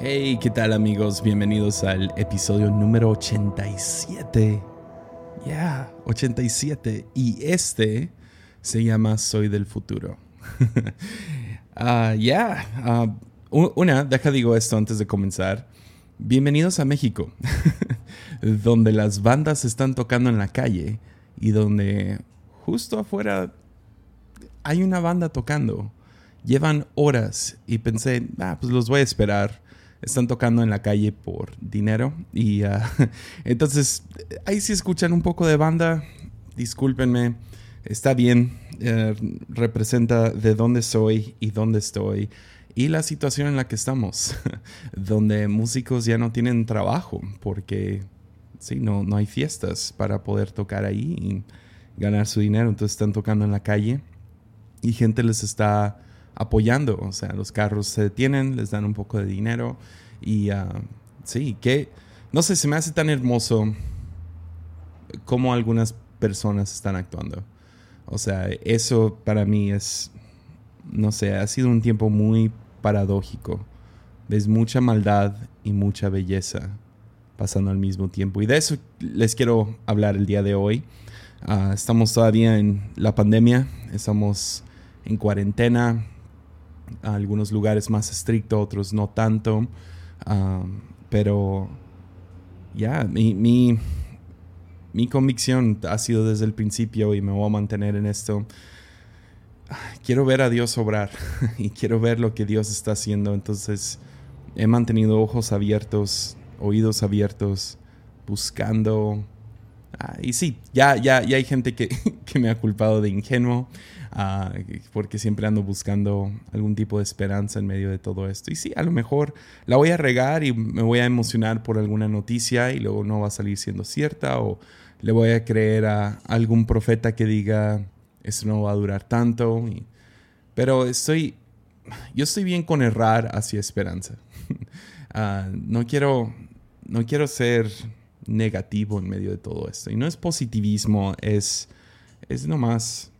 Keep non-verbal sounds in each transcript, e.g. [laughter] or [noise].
Hey, ¿qué tal amigos? Bienvenidos al episodio número 87. Ya, yeah, 87. Y este se llama Soy del futuro. Ya, [laughs] yeah. una, deja digo esto antes de comenzar. Bienvenidos a México, [laughs] donde las bandas están tocando en la calle y donde justo afuera hay una banda tocando. Llevan horas y pensé, ah, pues los voy a esperar. Están tocando en la calle por dinero. Y ah, [laughs] entonces, ahí si escuchan un poco de banda, discúlpenme. Está bien, eh, representa de dónde soy y dónde estoy y la situación en la que estamos, [laughs] donde músicos ya no tienen trabajo porque sí, no, no hay fiestas para poder tocar ahí y ganar su dinero, entonces están tocando en la calle y gente les está apoyando, o sea, los carros se detienen, les dan un poco de dinero y uh, sí, que no sé, se me hace tan hermoso cómo algunas personas están actuando. O sea, eso para mí es, no sé, ha sido un tiempo muy paradójico. Ves mucha maldad y mucha belleza pasando al mismo tiempo. Y de eso les quiero hablar el día de hoy. Uh, estamos todavía en la pandemia, estamos en cuarentena, algunos lugares más estrictos, otros no tanto. pero ya, mi, mi, mi, convicción ha sido desde el principio y me voy a mantener en esto. Quiero ver a Dios obrar [laughs] y quiero ver lo que Dios está haciendo. Entonces he mantenido ojos abiertos, oídos abiertos, buscando. Y sí, ya, ya, ya hay gente que, [laughs] que me ha culpado de ingenuo. Ah, porque siempre ando buscando algún tipo de esperanza en medio de todo esto. Y sí, a lo mejor la voy a regar y me voy a emocionar por alguna noticia y luego no va a salir siendo cierta o le voy a creer a algún profeta que diga, esto no va a durar tanto. pero estoy, yo estoy bien con errar hacia esperanza. [laughs] Ah, no, quiero, no quiero ser negativo en medio de todo esto. Y no es positivismo, es, es nomás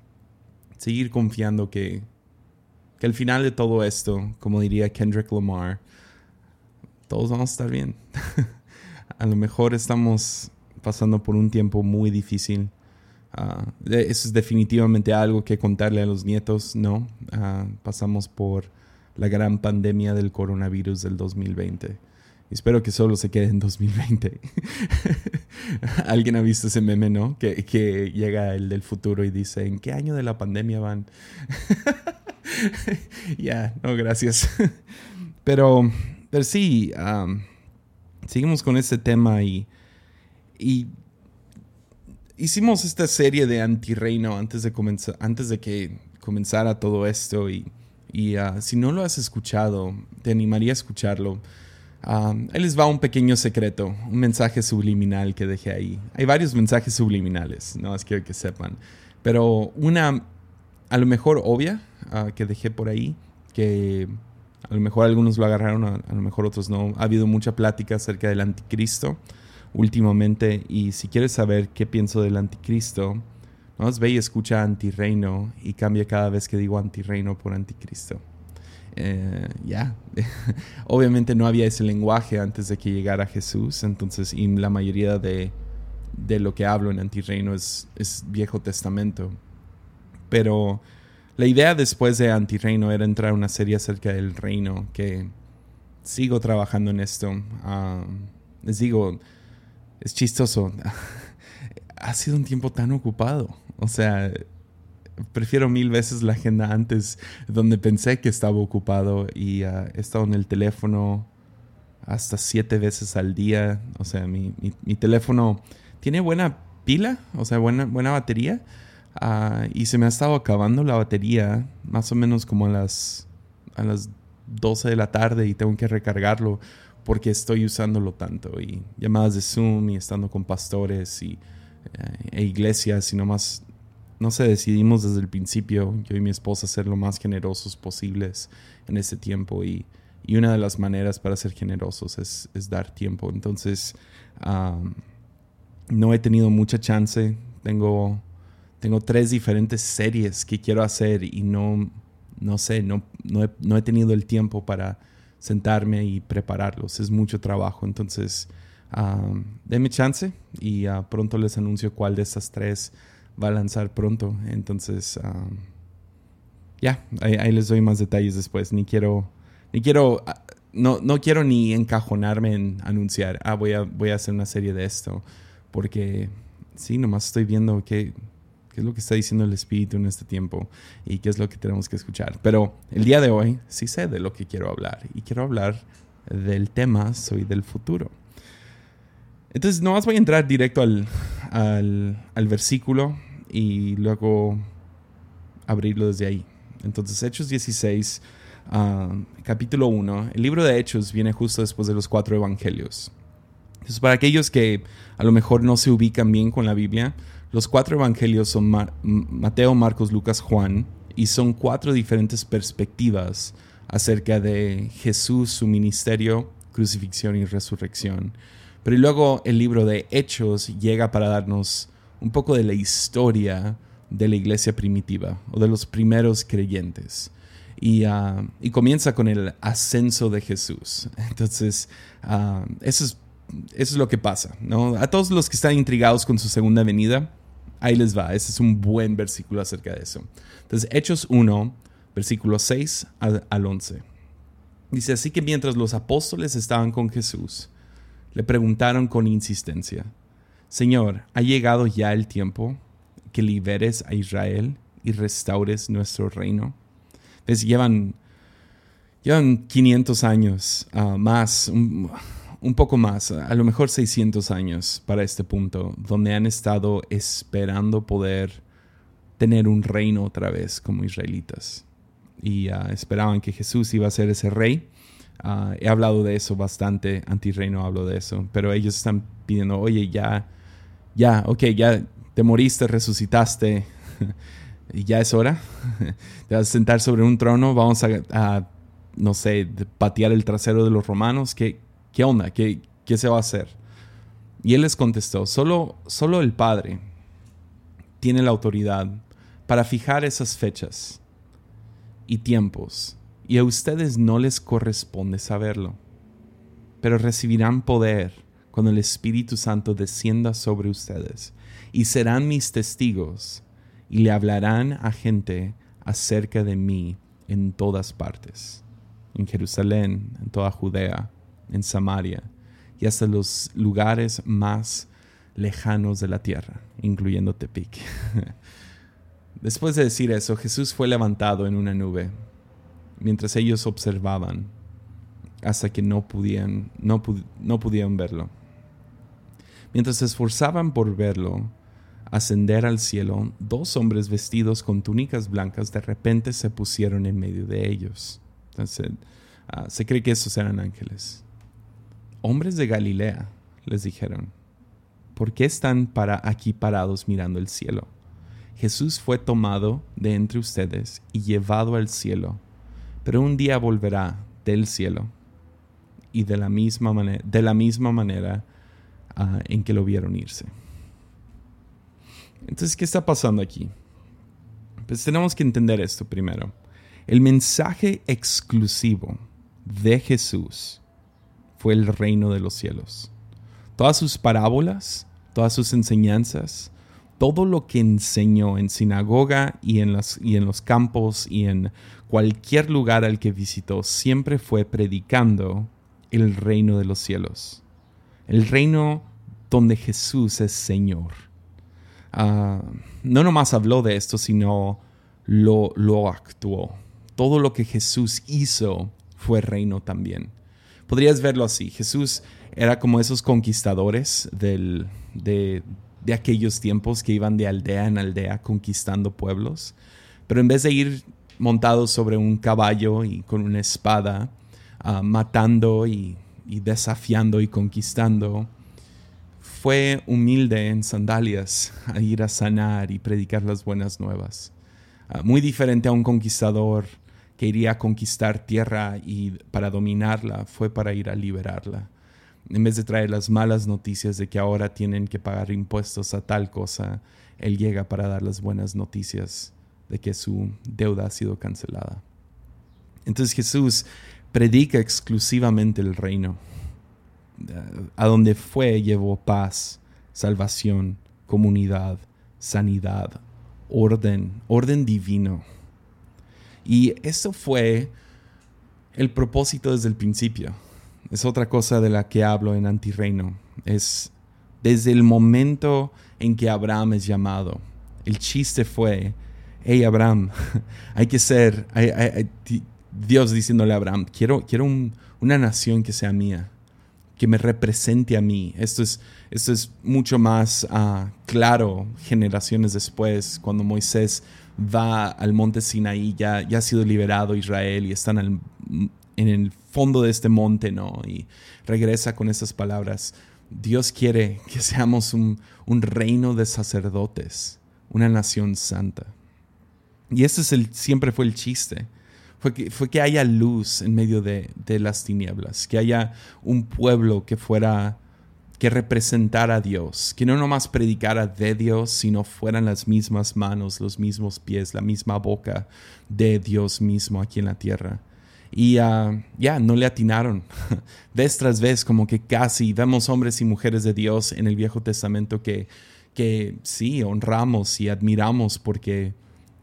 seguir confiando que, que al final de todo esto, como diría Kendrick Lamar, todos vamos a estar bien. [laughs] a lo mejor estamos pasando por un tiempo muy difícil. Uh, eso es definitivamente algo que contarle a los nietos, ¿no? Uh, pasamos por la gran pandemia del coronavirus del 2020. Espero que solo se quede en 2020. [laughs] Alguien ha visto ese meme, ¿no? Que, que, llega el del futuro y dice, ¿en qué año de la pandemia van? [laughs] ya, no, gracias. [laughs] pero, sí, seguimos con este tema y, y hicimos esta serie de antirreino antes de, antes de que comenzara todo esto y, y uh, si no lo has escuchado, te animaría a escucharlo Um, ahí les va un pequeño secreto, un mensaje subliminal que dejé ahí. Hay varios mensajes subliminales, no es quiero que sepan. Pero una, a lo mejor obvia, ah, que dejé por ahí, que a lo mejor algunos lo agarraron, a, lo mejor otros no. Ha habido mucha plática acerca del anticristo últimamente y si quieres saber qué pienso del anticristo, ¿no? ve y escucha antirreino y cambia cada vez que digo antirreino por anticristo. Eh, ya, [laughs] obviamente no había ese lenguaje antes de que llegara Jesús, entonces, y la mayoría de, de lo que hablo en Antirreino es, es Viejo Testamento. Pero la idea después de Antirreino era entrar a una serie acerca del reino, que sigo trabajando en esto. Ah, les digo, es chistoso. [laughs] ha sido un tiempo tan ocupado. O sea, prefiero mil veces la agenda antes, donde pensé que estaba ocupado y uh, he estado en el teléfono hasta siete veces al día. O sea, mi, mi, teléfono tiene buena pila, o sea, buena, buena batería. Uh, y se me ha estado acabando la batería más o menos como a las, a las 12 de la tarde y tengo que recargarlo porque estoy usándolo tanto. Y llamadas de Zoom y estando con pastores y, eh, e iglesias y nomás no sé, decidimos desde el principio, yo y mi esposa, ser lo más generosos posibles en ese tiempo y, una de las maneras para ser generosos es, dar tiempo. Entonces, no he tenido mucha chance, tengo, tengo tres diferentes series que quiero hacer y no, no sé, no, no, he, tenido el tiempo para sentarme y prepararlos. Es mucho trabajo. Entonces, um, denme chance y uh, pronto les anuncio cuál de estas tres va a lanzar pronto. Entonces, um, ya, ahí, les doy más detalles después. Ni quiero, ni quiero, uh, no, no quiero ni encajonarme en anunciar, ah, voy a, voy a hacer una serie de esto. Porque, sí, nomás estoy viendo que qué es lo que está diciendo el Espíritu en este tiempo y qué es lo que tenemos que escuchar. Pero el día de hoy sí sé de lo que quiero hablar y quiero hablar del tema Soy del futuro. Entonces, nomás voy a entrar directo al, al, versículo y luego abrirlo desde ahí. Entonces, Hechos 16, ah, capítulo 1. El libro de Hechos viene justo después de los cuatro evangelios. Entonces, para aquellos que a lo mejor no se ubican bien con la Biblia, los cuatro evangelios son Mateo, Marcos, Lucas, Juan, y son cuatro diferentes perspectivas acerca de Jesús, su ministerio, crucifixión y resurrección. Pero luego el libro de Hechos llega para darnos un poco de la historia de la iglesia primitiva o de los primeros creyentes. Y, ah, comienza con el ascenso de Jesús. [laughs] Entonces, uh, eso, es, eso es lo que pasa. ¿no? A todos los que están intrigados con su segunda venida, Ahí les va, ese es un buen versículo acerca de eso. Entonces, Hechos 1, versículo 6 al, 11. Dice, así que mientras los apóstoles estaban con Jesús, le preguntaron con insistencia, Señor, ¿ha llegado ya el tiempo que liberes a Israel y restaures nuestro reino? Entonces, llevan, llevan 500 años uh, más, un poco más, a lo mejor 600 años para este punto, donde han estado esperando poder tener un reino otra vez como israelitas. Y ah, esperaban que Jesús iba a ser ese rey. Ah, he hablado de eso bastante, antirreino hablo de eso, pero ellos están pidiendo, oye, ya, ya, ok, ya te moriste, resucitaste, [laughs] y ya es hora. [laughs] te vas a sentar sobre un trono, vamos a, a no sé, patear el trasero de los romanos. ¿Qué, ¿Qué onda? ¿Qué, qué se va a hacer? Y él les contestó, solo, solo el Padre tiene la autoridad para fijar esas fechas y tiempos, y a ustedes no les corresponde saberlo, pero recibirán poder cuando el Espíritu Santo descienda sobre ustedes, y serán mis testigos, y le hablarán a gente acerca de mí en todas partes, en Jerusalén, en toda Judea, en Samaria y hasta los lugares más lejanos de la tierra, incluyendo Tepic. [laughs] Después de decir eso, Jesús fue levantado en una nube, mientras ellos observaban, hasta que no, podían, no, no pudieron verlo. Mientras se esforzaban por verlo, ascender al cielo, dos hombres vestidos con túnicas blancas de repente se pusieron en medio de ellos. Entonces, ah, se cree que esos eran ángeles. Hombres de Galilea, les dijeron, ¿por qué están para aquí parados mirando el cielo? Jesús fue tomado de entre ustedes y llevado al cielo, pero un día volverá del cielo y de la misma, manera, de la misma manera ah, en que lo vieron irse. Entonces, ¿qué está pasando aquí? Pues tenemos que entender esto primero. El mensaje exclusivo de Jesús fue el reino de los cielos. Todas sus parábolas, todas sus enseñanzas, todo lo que enseñó en sinagoga y en, las, y en los campos y en cualquier lugar al que visitó, siempre fue predicando el reino de los cielos. El reino donde Jesús es Señor. Ah, no nomás habló de esto, sino lo, lo actuó. Todo lo que Jesús hizo fue reino también podrías verlo así. Jesús era como esos conquistadores del, de, aquellos tiempos que iban de aldea en aldea conquistando pueblos. Pero en vez de ir montados sobre un caballo y con una espada, ah, matando y, desafiando y conquistando, fue humilde en sandalias a ir a sanar y predicar las buenas nuevas. Ah, muy diferente a un conquistador que iría a conquistar tierra y para dominarla fue para ir a liberarla. En vez de traer las malas noticias de que ahora tienen que pagar impuestos a tal cosa, Él llega para dar las buenas noticias de que su deuda ha sido cancelada. Entonces Jesús predica exclusivamente el reino. A donde fue llevó paz, salvación, comunidad, sanidad, orden, orden divino. Y eso fue el propósito desde el principio. Es otra cosa de la que hablo en Antirreino. Es desde el momento en que Abraham es llamado. El chiste fue, hey Abraham, [laughs] hay que ser, Dios diciéndole a Abraham, quiero, quiero una nación que sea mía, que me represente a mí. Esto es, esto es mucho más ah, claro generaciones después, cuando Moisés va al monte Sinaí, ya, ya ha sido liberado Israel y están en el fondo de este monte, ¿no? Y regresa con esas palabras. Dios quiere que seamos un, reino de sacerdotes, una nación santa. Y ese es el, siempre fue el chiste. Fue que, fue que haya luz en medio de, de las tinieblas, que haya un pueblo que fuera que representara a Dios, que no nomás predicara de Dios, sino fueran las mismas manos, los mismos pies, la misma boca de Dios mismo aquí en la tierra. Y ah, ya, no le atinaron. [laughs] vez tras vez, como que casi vemos hombres y mujeres de Dios en el Viejo Testamento que, que sí, honramos y admiramos porque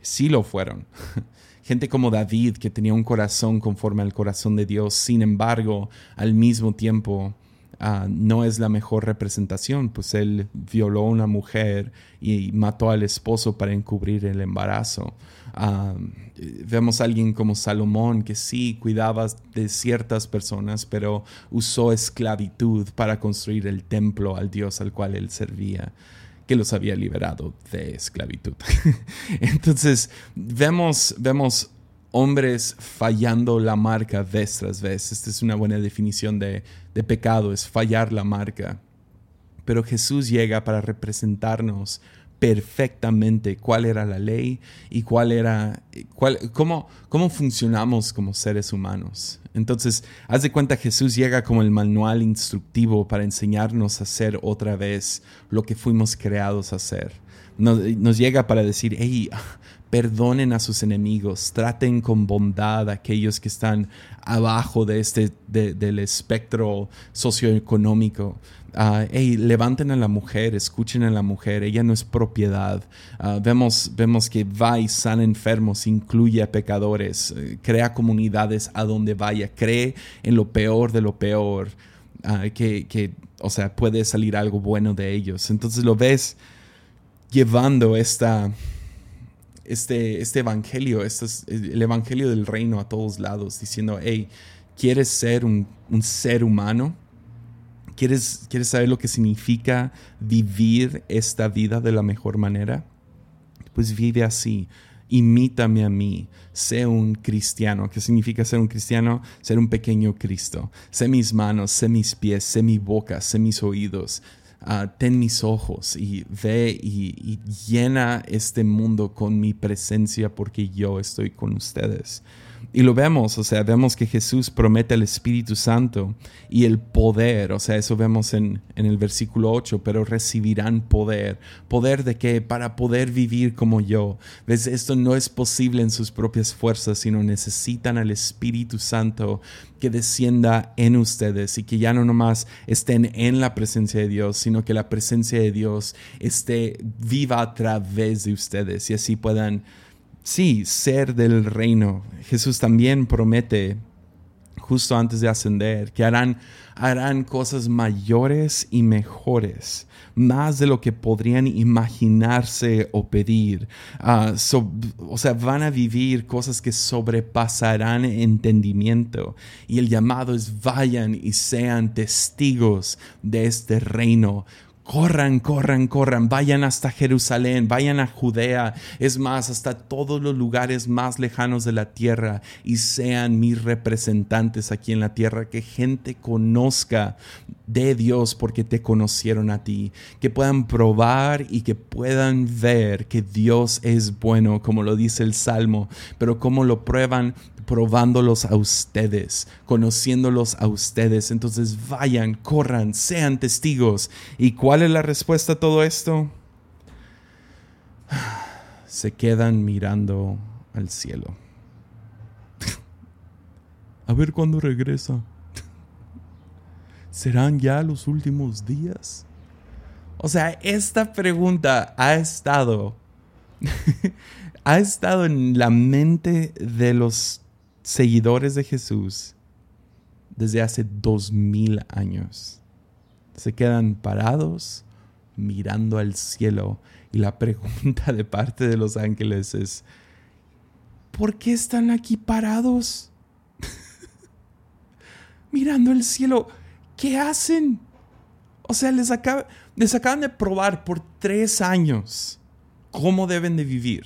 sí lo fueron. [laughs] Gente como David, que tenía un corazón conforme al corazón de Dios, sin embargo, al mismo tiempo Ah, no es la mejor representación, pues él violó a una mujer y mató al esposo para encubrir el embarazo. Ah, vemos a alguien como Salomón que sí cuidaba de ciertas personas, pero usó esclavitud para construir el templo al Dios al cual él servía que los había liberado de esclavitud. [laughs] Entonces, vemos, vemos hombres fallando la marca vez tras vez. Esta es una buena definición de, pecado, es fallar la marca. Pero Jesús llega para representarnos perfectamente cuál era la ley y cuál era, cuál, cómo, cómo funcionamos como seres humanos. Entonces, haz de cuenta, Jesús llega como el manual instructivo para enseñarnos a hacer otra vez lo que fuimos creados a hacer. Nos, llega para decir, hey, perdonen a sus enemigos, traten con bondad a aquellos que están abajo de este, del espectro socioeconómico. Uh, levanten a la mujer, escuchen a la mujer, ella no es propiedad. Ah, vemos, vemos que va y sana enfermos, incluye a pecadores, eh, crea comunidades a donde vaya, cree en lo peor de lo peor, ah, que, que, o sea, puede salir algo bueno de ellos. Entonces lo ves llevando esta, este, este evangelio, este es el evangelio del reino a todos lados, diciendo, hey, ¿quieres ser un, ser humano? ¿Quieres, ¿Quieres saber lo que significa vivir esta vida de la mejor manera? Pues vive así, imítame a mí, sé un cristiano. ¿Qué significa ser un cristiano? Ser un pequeño Cristo. Sé mis manos, sé mis pies, sé mi boca, sé mis oídos, Ah, ten mis ojos y ve y, llena este mundo con mi presencia porque yo estoy con ustedes. Y lo vemos, o sea, vemos que Jesús promete el Espíritu Santo y el poder, o sea, eso vemos en, en el versículo 8, pero recibirán poder. ¿Poder de qué? Para poder vivir como yo. ¿Ves? Esto no es posible en sus propias fuerzas, sino necesitan al Espíritu Santo que descienda en ustedes y que ya no nomás estén en la presencia de Dios, sino que la presencia de Dios esté viva a través de ustedes y así puedan sí, ser del reino. Jesús también promete justo antes de ascender, que harán, harán cosas mayores y mejores, más de lo que podrían imaginarse o pedir. Ah, o sea, van a vivir cosas que sobrepasarán entendimiento. Y el llamado es vayan y sean testigos de este reino Corran, corran, corran, vayan hasta Jerusalén, vayan a Judea, es más, hasta todos los lugares más lejanos de la tierra y sean mis representantes aquí en la tierra, que gente conozca de Dios porque te conocieron a ti, que puedan probar y que puedan ver que Dios es bueno, como lo dice el Salmo, pero como lo prueban probándolos a ustedes, conociéndolos a ustedes. Entonces vayan, corran, sean testigos. ¿Y cuál es la respuesta a todo esto? [sighs] Se quedan mirando al cielo. [laughs] A ver cuándo regresa. [laughs] ¿Serán ya los últimos días? O sea, esta pregunta ha estado [laughs] ha estado en la mente de los seguidores de Jesús desde hace dos mil años. Se quedan parados mirando al cielo y la pregunta de parte de los ángeles es, ¿por qué están aquí parados? [laughs] mirando el cielo, ¿qué hacen? O sea, les, les acaban de probar por tres años cómo deben de vivir.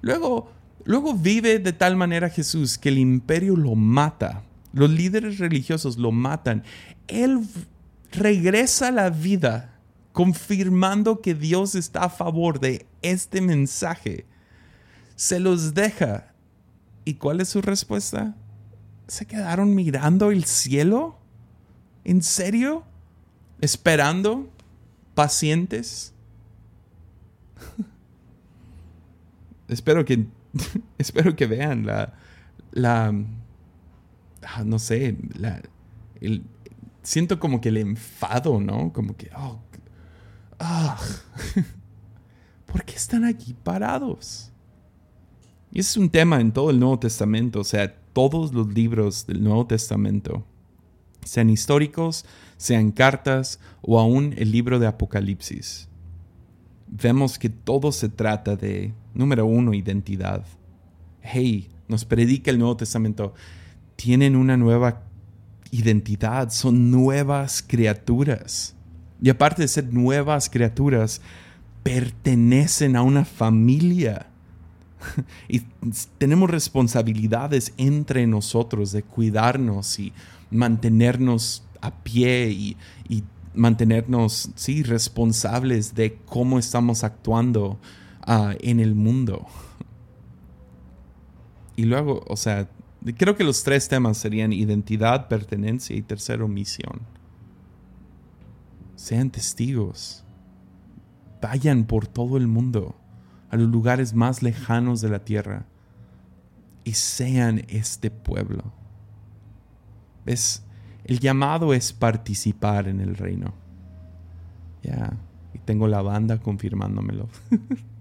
Luego, luego vive de tal manera Jesús que el imperio lo mata. Los líderes religiosos lo matan. Él regresa a la vida confirmando que Dios está a favor de este mensaje. Se los deja. ¿Y cuál es su respuesta? ¿Se quedaron mirando el cielo? ¿En serio? ¿Esperando? ¿Pacientes? [laughs] espero que [laughs] espero que vean la la ah, no sé la el, siento como que el enfado no como que oh, ah, [laughs] ¿por qué están aquí parados? Y ese es un tema en todo el Nuevo Testamento, o sea, todos los libros del Nuevo Testamento, sean históricos, sean cartas o aún el libro de Apocalipsis vemos que todo se trata de, número uno, identidad. Hey, nos predica el Nuevo Testamento, tienen una nueva identidad, son nuevas criaturas. Y aparte de ser nuevas criaturas, pertenecen a una familia. [laughs] y tenemos responsabilidades entre nosotros de cuidarnos y mantenernos a pie y, mantenernos, sí, responsables de cómo estamos actuando en el mundo. Y luego, o sea, creo que los tres temas serían identidad, pertenencia y tercero, misión. Sean testigos. Vayan por todo el mundo, a los lugares más lejanos de la tierra, y sean este pueblo. ¿Ves? El llamado es participar en el reino. Ya, y tengo la banda confirmándomelo. [laughs]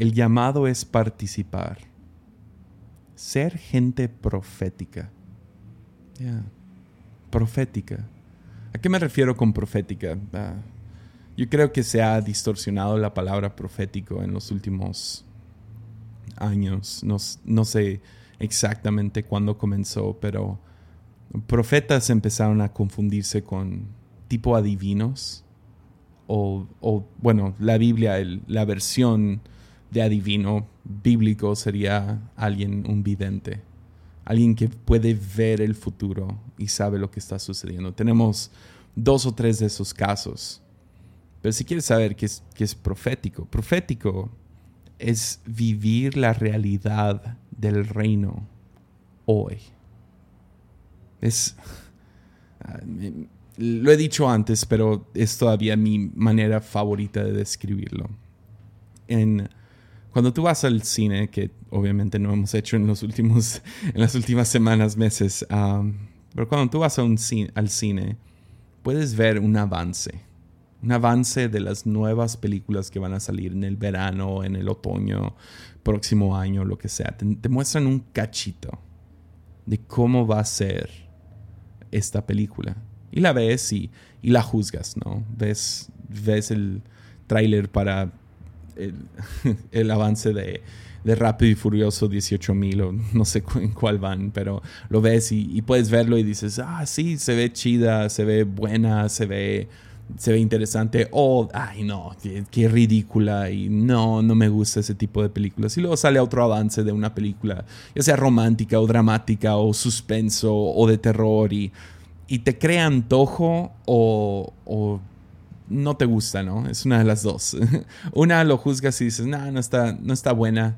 el llamado es participar. Ser gente profética. Profética. ¿A qué me refiero con profética? Ah, yo creo que se ha distorsionado la palabra profético en los últimos años. No, no sé exactamente cuándo comenzó, pero profetas empezaron a confundirse con tipo adivinos. O, bueno, la Biblia, la versión de adivino bíblico sería alguien, un vidente. Alguien que puede ver el futuro y sabe lo que está sucediendo. Tenemos dos o tres de esos casos. Pero si quieres saber qué es, qué es profético, profético es vivir la realidad del reino hoy. Es. Ah, lo he dicho antes, pero es todavía mi manera favorita de describirlo. En, cuando tú vas al cine, que obviamente no hemos hecho en, los últimos, [laughs] en las últimas semanas, meses, pero cuando tú vas a un al cine, puedes ver un avance. Un avance de las nuevas películas que van a salir en el verano, en el otoño, próximo año, lo que sea. te muestran un cachito de cómo va a ser esta película. Y la ves y, la juzgas, ¿no? Ves, ves el tráiler para [laughs] el, avance de, de, Rápido y Furioso 18.000 o no sé en cuál van, pero lo ves y, puedes verlo y dices, ah, sí, se ve chida, se ve buena, se ve, se ve interesante, o, ay, no, qué, ridícula y no, no me gusta ese tipo de películas. Y luego sale otro avance de una película, ya sea romántica o dramática o suspenso o de terror y y te crea antojo o, no te gusta, ¿no? Es una de las dos. [laughs] una lo juzgas y dices, no, no está, no está buena.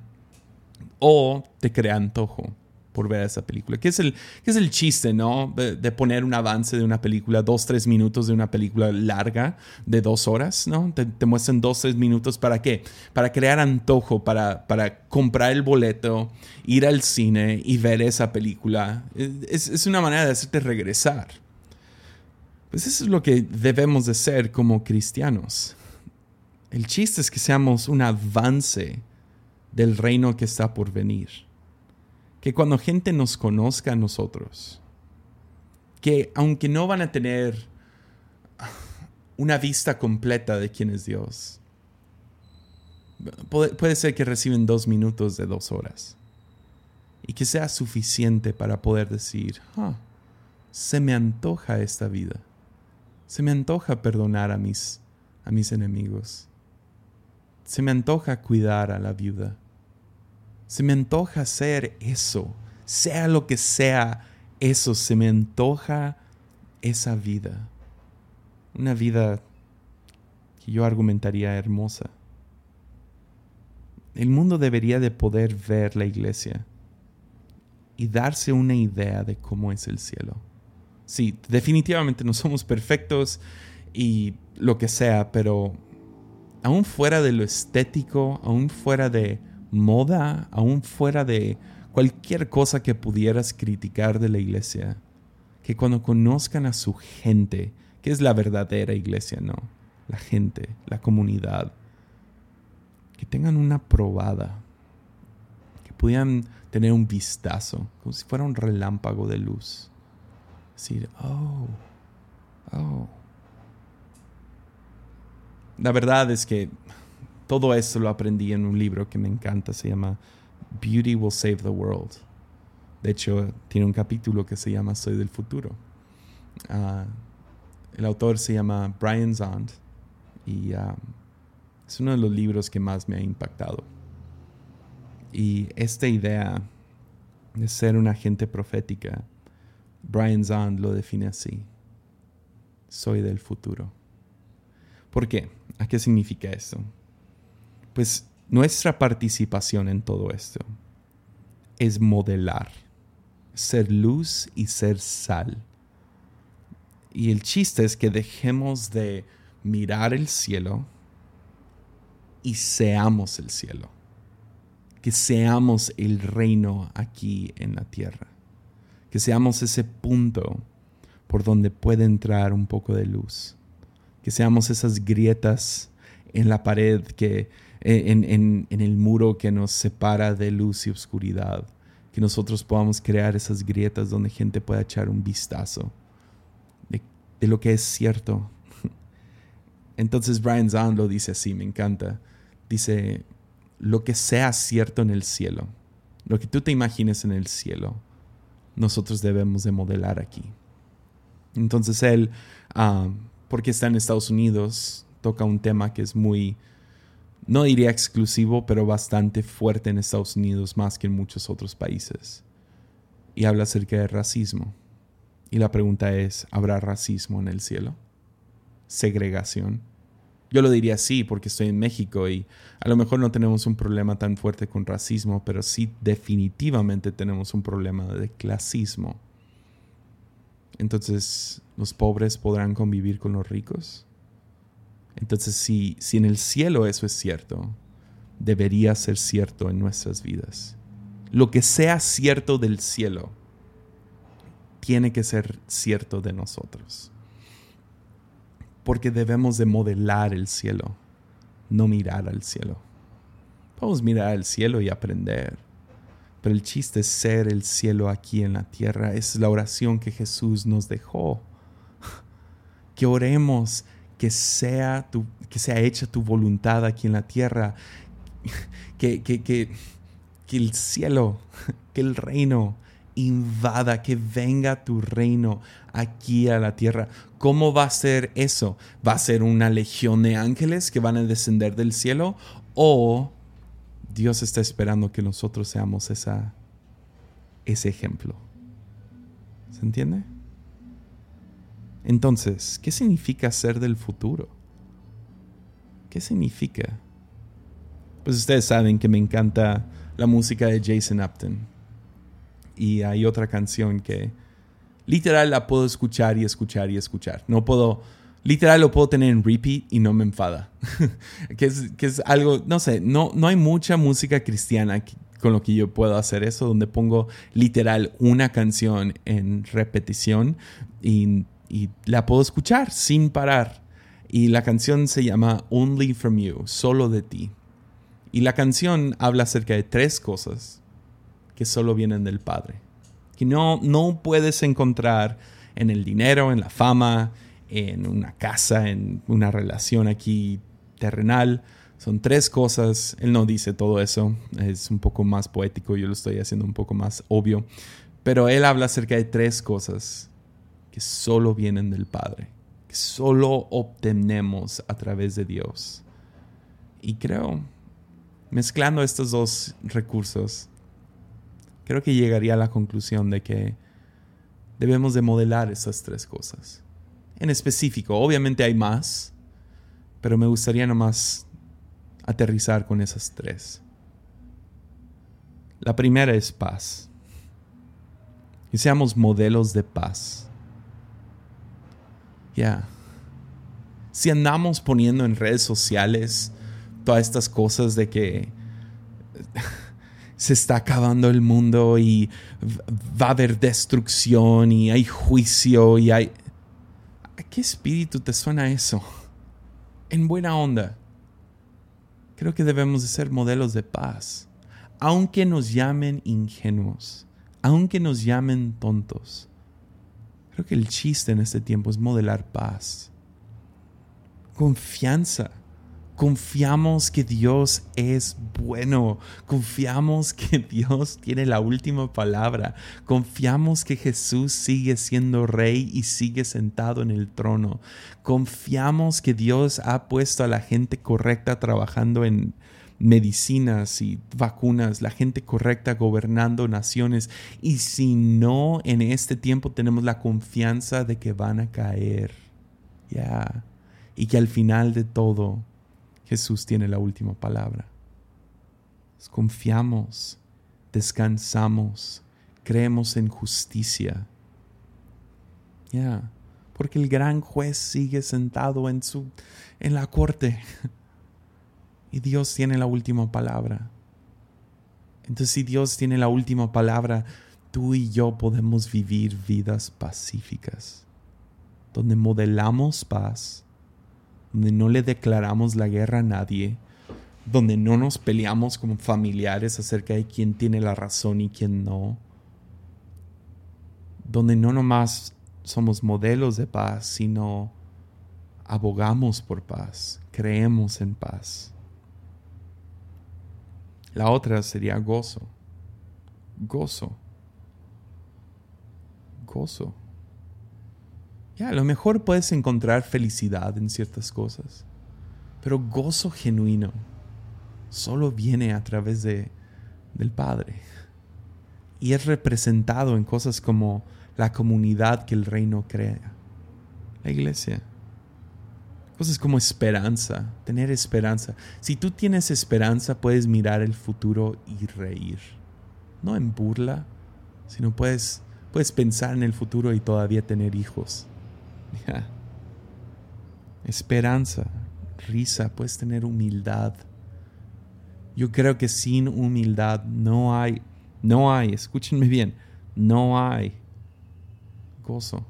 O te crea antojo. por ver esa película. ¿Qué es el, qué es el chiste, no? De, poner un avance de una película, dos, tres minutos de una película larga de dos horas, ¿no? Te, muestran dos, tres minutos. ¿Para qué? Para crear antojo, para, para comprar el boleto, ir al cine y ver esa película. Es, es una manera de hacerte regresar. Pues eso es lo que debemos de ser como cristianos. El chiste es que seamos un avance del reino que está por venir que cuando gente nos conozca a nosotros, que aunque no van a tener una vista completa de quién es Dios, puede, ser que reciben dos minutos de dos horas y que sea suficiente para poder decir, ah, se me antoja esta vida, se me antoja perdonar a mis, a mis enemigos, se me antoja cuidar a la viuda, se me antoja hacer eso, sea lo que sea eso, se me antoja esa vida. Una vida que yo argumentaría hermosa. El mundo debería de poder ver la iglesia y darse una idea de cómo es el cielo. Sí, definitivamente no somos perfectos y lo que sea, pero aún fuera de lo estético, aún fuera de moda, aún fuera de cualquier cosa que pudieras criticar de la iglesia, que cuando conozcan a su gente, que es la verdadera iglesia, ¿no? La gente, la comunidad, que tengan una probada, que pudieran tener un vistazo, como si fuera un relámpago de luz. Decir, oh, oh. La verdad es que todo eso lo aprendí en un libro que me encanta, se llama Beauty Will Save the World. De hecho, tiene un capítulo que se llama Soy del futuro. Ah, el autor se llama Brian Zond y ah, es uno de los libros que más me ha impactado. Y esta idea de ser una agente profética, Brian Zond lo define así. Soy del futuro. ¿Por qué? ¿A qué significa esto? pues nuestra participación en todo esto es modelar, ser luz y ser sal. Y el chiste es que dejemos de mirar el cielo y seamos el cielo. Que seamos el reino aquí en la tierra. Que seamos ese punto por donde puede entrar un poco de luz. Que seamos esas grietas en la pared que en, el muro que nos separa de luz y oscuridad. Que nosotros podamos crear esas grietas donde gente pueda echar un vistazo de, lo que es cierto. [laughs] Entonces Brian Zahn lo dice así, me encanta. Dice, lo que sea cierto en el cielo, lo que tú te imagines en el cielo, nosotros debemos de modelar aquí. Entonces él, ah, porque está en Estados Unidos, toca un tema que es muy no diría exclusivo, pero bastante fuerte en Estados Unidos más que en muchos otros países. Y habla acerca de racismo. Y la pregunta es, ¿habrá racismo en el cielo? ¿Segregación? Yo lo diría sí, porque estoy en México y a lo mejor no tenemos un problema tan fuerte con racismo, pero sí definitivamente tenemos un problema de clasismo. Entonces, ¿los pobres podrán convivir con los ricos? Entonces, si, si en el cielo eso es cierto, debería ser cierto en nuestras vidas. Lo que sea cierto del cielo, tiene que ser cierto de nosotros. Porque debemos de modelar el cielo, no mirar al cielo. Podemos mirar al cielo y aprender. Pero el chiste es ser el cielo aquí en la tierra. Es la oración que Jesús nos dejó. [laughs] Que oremos que sea, que sea hecha tu voluntad aquí en la tierra, [laughs] que, que, que, que el cielo, [laughs] que el reino invada, que venga tu reino aquí a la tierra. ¿Cómo va a ser eso? ¿Va a ser una legión de ángeles que van a descender del cielo? ¿O Dios está esperando que nosotros seamos esa, ese ejemplo? ¿Se entiende? Entonces, ¿qué significa ser del futuro? ¿Qué significa? Pues ustedes saben que me encanta la música de Jason Upton. Y hay otra canción que literal la puedo escuchar y escuchar y escuchar. No puedo, literal lo puedo tener en repeat y no me enfada. [laughs] que, es, que es algo, no sé, no, no hay mucha música cristiana con lo que yo puedo hacer eso, donde pongo literal una canción en repetición y, y la puedo escuchar sin parar. Y la canción se llama Only From You, solo de ti. Y la canción habla acerca de tres cosas que solo vienen del Padre. Que no, no puedes encontrar en el dinero, en la fama, en una casa, en una relación aquí terrenal. Son tres cosas. Él no dice todo eso. Es un poco más poético. Yo lo estoy haciendo un poco más obvio. Pero él habla acerca de tres cosas que solo vienen del Padre. Que solo obtenemos a través de Dios. Y creo mezclando estos dos recursos, creo que llegaría a la conclusión de que debemos de modelar esas tres cosas. En específico, obviamente hay más, pero me gustaría nomás aterrizar con esas tres. La primera es paz. Y seamos modelos de paz. Ya. Si andamos poniendo en redes sociales todas estas cosas de que se está acabando el mundo y va a haber destrucción y hay juicio y hay... ¿A qué espíritu te suena eso? En buena onda. Creo que debemos de ser modelos de paz. Aunque nos llamen ingenuos, aunque nos llamen tontos. Creo que el chiste en este tiempo es modelar paz. Confianza Confiamos que Dios es bueno. Confiamos que [laughs] Dios tiene la última palabra. Confiamos que Jesús sigue siendo rey y sigue sentado en el trono. Confiamos que Dios ha puesto a la gente correcta trabajando en medicinas y vacunas, la gente correcta gobernando naciones. Y si no, en este tiempo tenemos la confianza de que van a caer. Ya. Y que al final de todo Jesús tiene la última palabra. Confiamos, descansamos, creemos en justicia. Ya, porque el gran juez sigue sentado en su en la corte. Y Dios tiene la última palabra. Entonces, si Dios tiene la última palabra, tú y yo podemos vivir vidas pacíficas, donde modelamos paz, donde no le declaramos la guerra a nadie, donde no nos peleamos como familiares acerca de quién tiene la razón y quién no, donde no nomás somos modelos de paz, sino abogamos por paz, creemos en paz. La otra sería gozo, gozo, gozo. A lo mejor puedes encontrar felicidad en ciertas cosas, pero gozo genuino solo viene a través de, del Padre. Y es representado en cosas como la comunidad que el reino crea, la iglesia. Cosas como esperanza, tener esperanza. Si tú tienes esperanza, puedes mirar el futuro y reír. No en burla, sino puedes, puedes pensar en el futuro y todavía tener hijos Esperanza, risa, puedes tener humildad. Yo creo que sin humildad no hay, no hay, escúchenme bien, no hay gozo.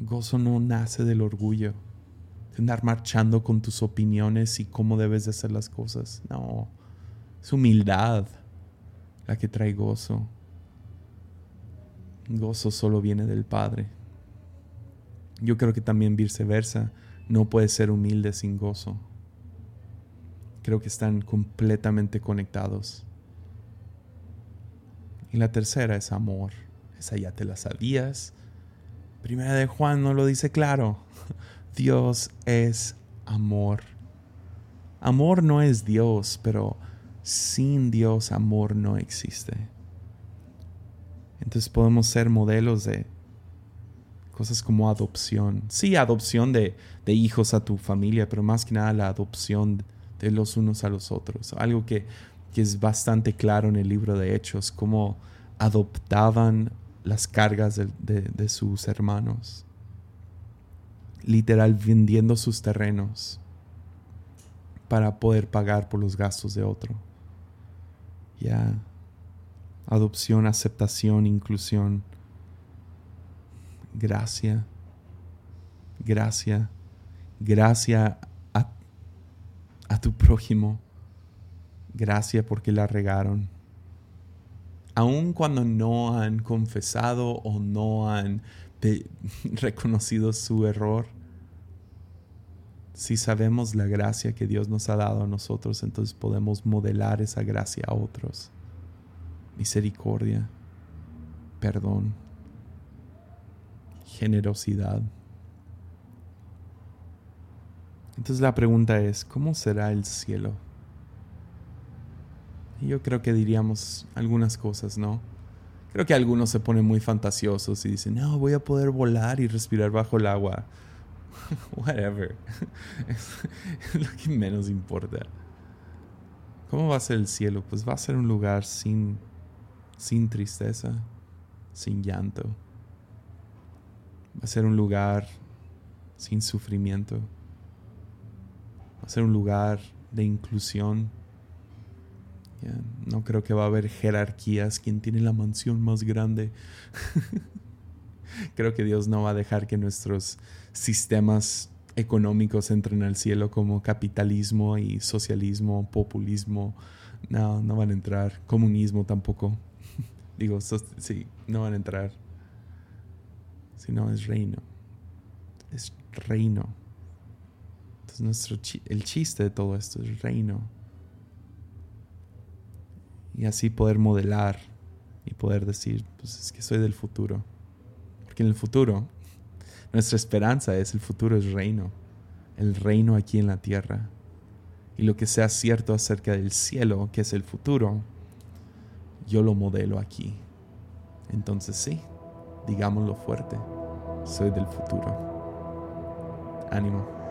Gozo no nace del orgullo, de andar marchando con tus opiniones y cómo debes de hacer las cosas. No, es humildad la que trae gozo. Gozo solo viene del Padre. Yo creo que también viceversa, no puede ser humilde sin gozo. Creo que están completamente conectados. Y la tercera es amor. Esa ya te la sabías. Primera de Juan no lo dice claro. [laughs] Dios es amor. Amor no es Dios, pero sin Dios amor no existe. Entonces podemos ser modelos de Cosas como adopción. Sí, adopción de, hijos a tu familia, pero más que nada la adopción de los unos a los otros. Algo que que es bastante claro en el libro de Hechos, cómo adoptaban las cargas de, sus hermanos, literal vendiendo sus terrenos para poder pagar por los gastos de otro. Ya, adopción, aceptación, inclusión, gracia, gracia, gracia a, tu prójimo, gracia porque la regaron. Aun cuando no han confesado o no han [laughs] reconocido su error, si sabemos la gracia que Dios nos ha dado a nosotros, entonces podemos modelar esa gracia a otros. Misericordia, perdón, generosidad. Entonces la pregunta es, ¿cómo será el cielo? yo creo que diríamos algunas cosas, ¿no? Creo que algunos se ponen muy fantasiosos y dicen, no, voy a poder volar y respirar bajo el agua. [laughs] Whatever. es lo que menos importa. ¿Cómo va a ser el cielo? Pues va a ser un lugar sin, sin tristeza, sin llanto. Va a ser un lugar sin sufrimiento. Va a ser un lugar de inclusión no creo que va a haber jerarquías. quien tiene la mansión más grande? [laughs] creo que Dios no va a dejar que nuestros sistemas económicos entren al cielo como capitalismo y socialismo, populismo. No, no van a entrar. Comunismo tampoco. [laughs] Digo, sí, no van a entrar. Si no, es reino. Es reino. Entonces, nuestro el chiste de todo esto es reino y así poder modelar y poder decir, pues es que soy del futuro. Porque en el futuro, nuestra esperanza es el futuro es reino, el reino aquí en la tierra. Y lo que sea cierto acerca del cielo, que es el futuro, yo lo modelo aquí. Entonces sí, digámoslo fuerte, soy del futuro. Ánimo.